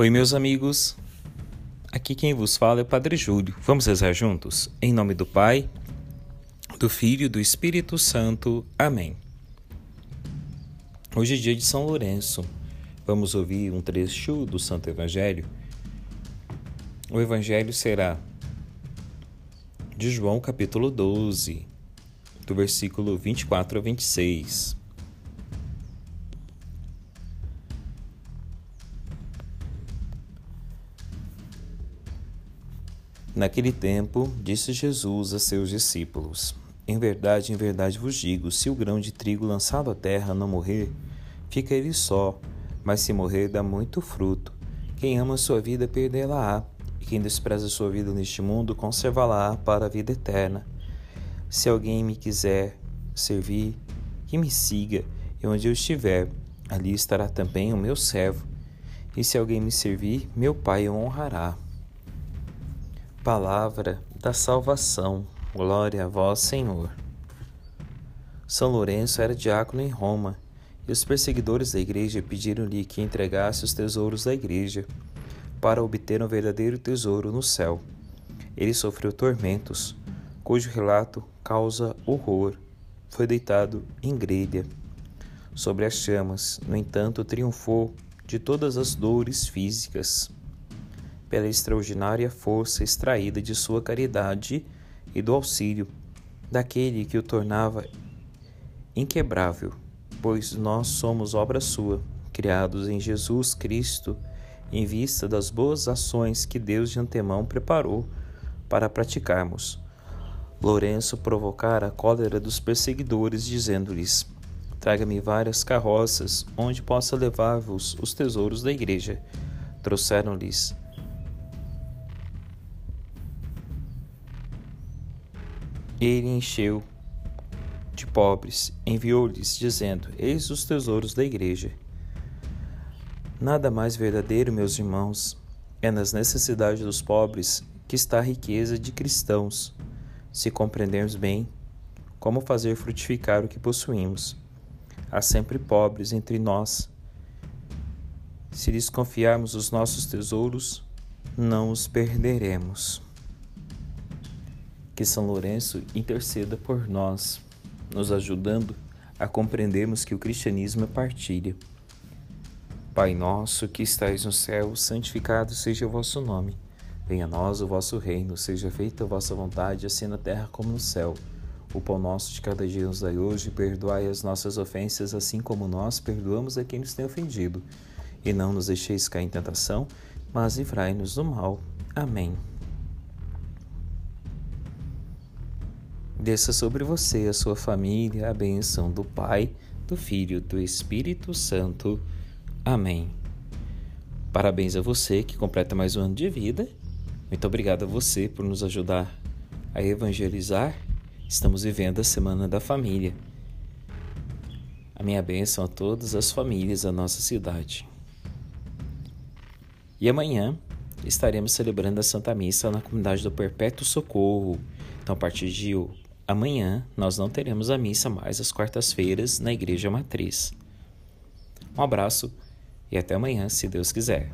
Oi, meus amigos. Aqui quem vos fala é o Padre Júlio. Vamos rezar juntos? Em nome do Pai, do Filho e do Espírito Santo. Amém. Hoje é dia de São Lourenço. Vamos ouvir um trecho do Santo Evangelho. O Evangelho será de João, capítulo 12, do versículo 24 a 26. Naquele tempo, disse Jesus a seus discípulos: Em verdade, em verdade vos digo: se o grão de trigo lançado à terra não morrer, fica ele só, mas se morrer, dá muito fruto. Quem ama sua vida, perdê-la-á, e quem despreza sua vida neste mundo, conservá-la-á para a vida eterna. Se alguém me quiser servir, que me siga, e onde eu estiver, ali estará também o meu servo. E se alguém me servir, meu Pai o honrará. Palavra da salvação. Glória a vós, Senhor. São Lourenço era diácono em Roma, e os perseguidores da igreja pediram-lhe que entregasse os tesouros da igreja para obter um verdadeiro tesouro no céu. Ele sofreu tormentos, cujo relato causa horror. Foi deitado em grelha sobre as chamas, no entanto, triunfou de todas as dores físicas pela extraordinária força extraída de sua caridade e do auxílio daquele que o tornava inquebrável, pois nós somos obra sua, criados em Jesus Cristo, em vista das boas ações que Deus de antemão preparou para praticarmos. Lourenço provocara a cólera dos perseguidores, dizendo-lhes: Traga-me várias carroças, onde possa levar-vos os tesouros da igreja. Trouxeram-lhes Ele encheu de pobres, enviou-lhes, dizendo: Eis os tesouros da igreja. Nada mais verdadeiro, meus irmãos, é nas necessidades dos pobres que está a riqueza de cristãos, se compreendermos bem como fazer frutificar o que possuímos. Há sempre pobres entre nós. Se lhes confiarmos os nossos tesouros, não os perderemos. Que São Lourenço interceda por nós, nos ajudando a compreendermos que o cristianismo é partilha. Pai nosso que estais no céu, santificado seja o vosso nome. Venha a nós o vosso reino, seja feita a vossa vontade, assim na terra como no céu. O pão nosso de cada dia nos dai hoje, perdoai as nossas ofensas, assim como nós perdoamos a quem nos tem ofendido. E não nos deixeis cair em tentação, mas livrai-nos do mal. Amém. Desça sobre você e a sua família a bênção do Pai, do Filho do Espírito Santo. Amém. Parabéns a você que completa mais um ano de vida. Muito obrigado a você por nos ajudar a evangelizar. Estamos vivendo a Semana da Família. A minha bênção a todas as famílias da nossa cidade. E amanhã estaremos celebrando a Santa Missa na comunidade do Perpétuo Socorro. Então, a partir de Amanhã nós não teremos a missa mais às quartas-feiras na Igreja Matriz. Um abraço e até amanhã, se Deus quiser.